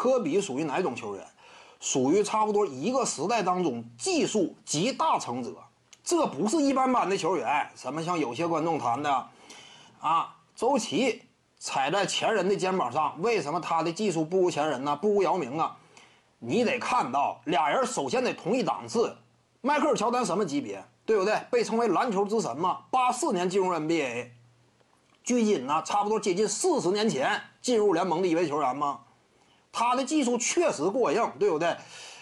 科比属于哪种球员？属于差不多一个时代当中技术集大成者。这不是一般般的球员。什么像有些观众谈的，啊，周琦踩在前人的肩膀上，为什么他的技术不如前人呢？不如姚明啊？你得看到俩人首先得同一档次。迈克尔乔丹什么级别？对不对？被称为篮球之神嘛。八四年进入 NBA，距今呢差不多接近四十年前进入联盟的一位球员嘛。他的技术确实过硬，对不对？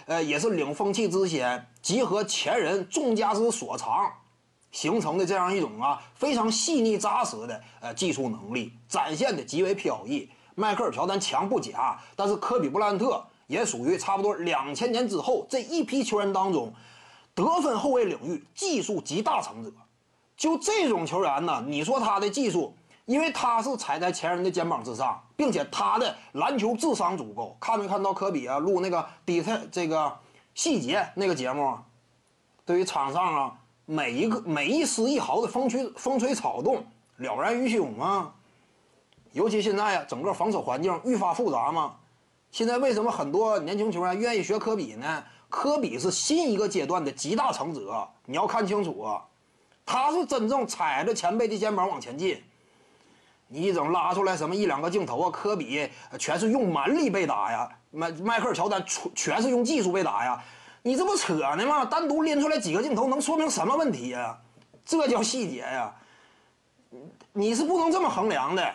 呃，也是领风气之先，集合前人众家之所长，形成的这样一种啊非常细腻扎实的呃技术能力，展现的极为飘逸。迈克尔乔丹强不假，但是科比布莱恩特也属于差不多两千年之后这一批球员当中。得分后卫领域技术集大成者，就这种球员呢，你说他的技术，因为他是踩在前人的肩膀之上，并且他的篮球智商足够。看没看到科比啊录那个底特这个细节那个节目？对于场上啊每一个每一丝一毫的风吹风吹草动了然于胸啊。尤其现在啊，整个防守环境愈发复杂嘛。现在为什么很多年轻球员愿意学科比呢？科比是新一个阶段的集大成者，你要看清楚啊，他是真正踩着前辈的肩膀往前进。你一整拉出来什么一两个镜头啊，科比全是用蛮力被打呀，迈迈克尔乔丹全全是用技术被打呀，你这不扯呢吗？单独拎出来几个镜头能说明什么问题呀？这叫细节呀，你是不能这么衡量的。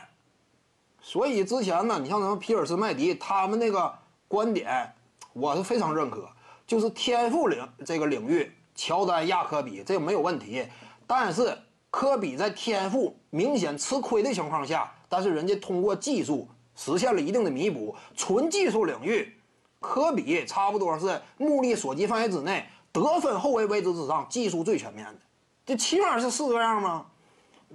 所以之前呢，你像什么皮尔斯、麦迪他们那个观点，我是非常认可。就是天赋领这个领域，乔丹压科比这个没有问题，但是科比在天赋明显吃亏的情况下，但是人家通过技术实现了一定的弥补。纯技术领域，科比差不多是目力所及范围之内，得分后卫位置之上，技术最全面的，这起码是是这样吗？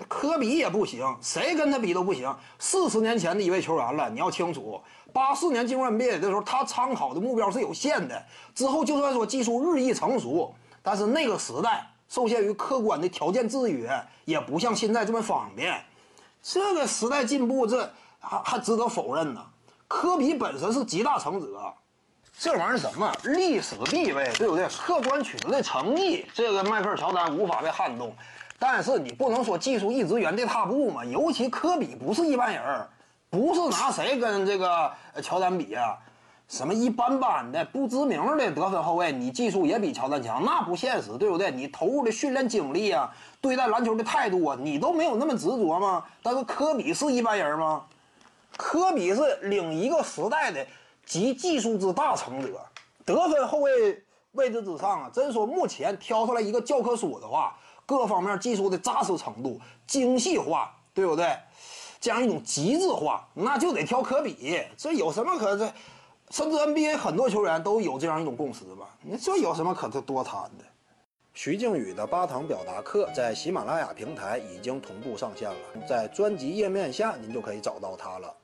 科比也不行，谁跟他比都不行。四十年前的一位球员了，你要清楚。八四年进入 NBA 的时候，他参考的目标是有限的。之后就算说技术日益成熟，但是那个时代受限于客观的条件制约，也不像现在这么方便。这个时代进步，这还还值得否认呢。科比本身是集大成者，这玩意儿什么历史地位，对不对？客观取得的成绩，这个迈克尔乔丹无法被撼动。但是你不能说技术一直原地踏步嘛？尤其科比不是一般人。不是拿谁跟这个乔丹比啊？什么一般般的不知名的得分后卫，你技术也比乔丹强，那不现实，对不对？你投入的训练精力啊，对待篮球的态度啊，你都没有那么执着吗？但是科比是一般人吗？科比是领一个时代的集技术之大成者，得分后卫位置之上啊，真说目前挑出来一个教科书的话，各方面技术的扎实程度、精细化，对不对？这样一种极致化，那就得挑科比。这有什么可这？甚至 NBA 很多球员都有这样一种共识吧？你这有什么可这多谈的？徐静宇的八堂表达课在喜马拉雅平台已经同步上线了，在专辑页面下您就可以找到它了。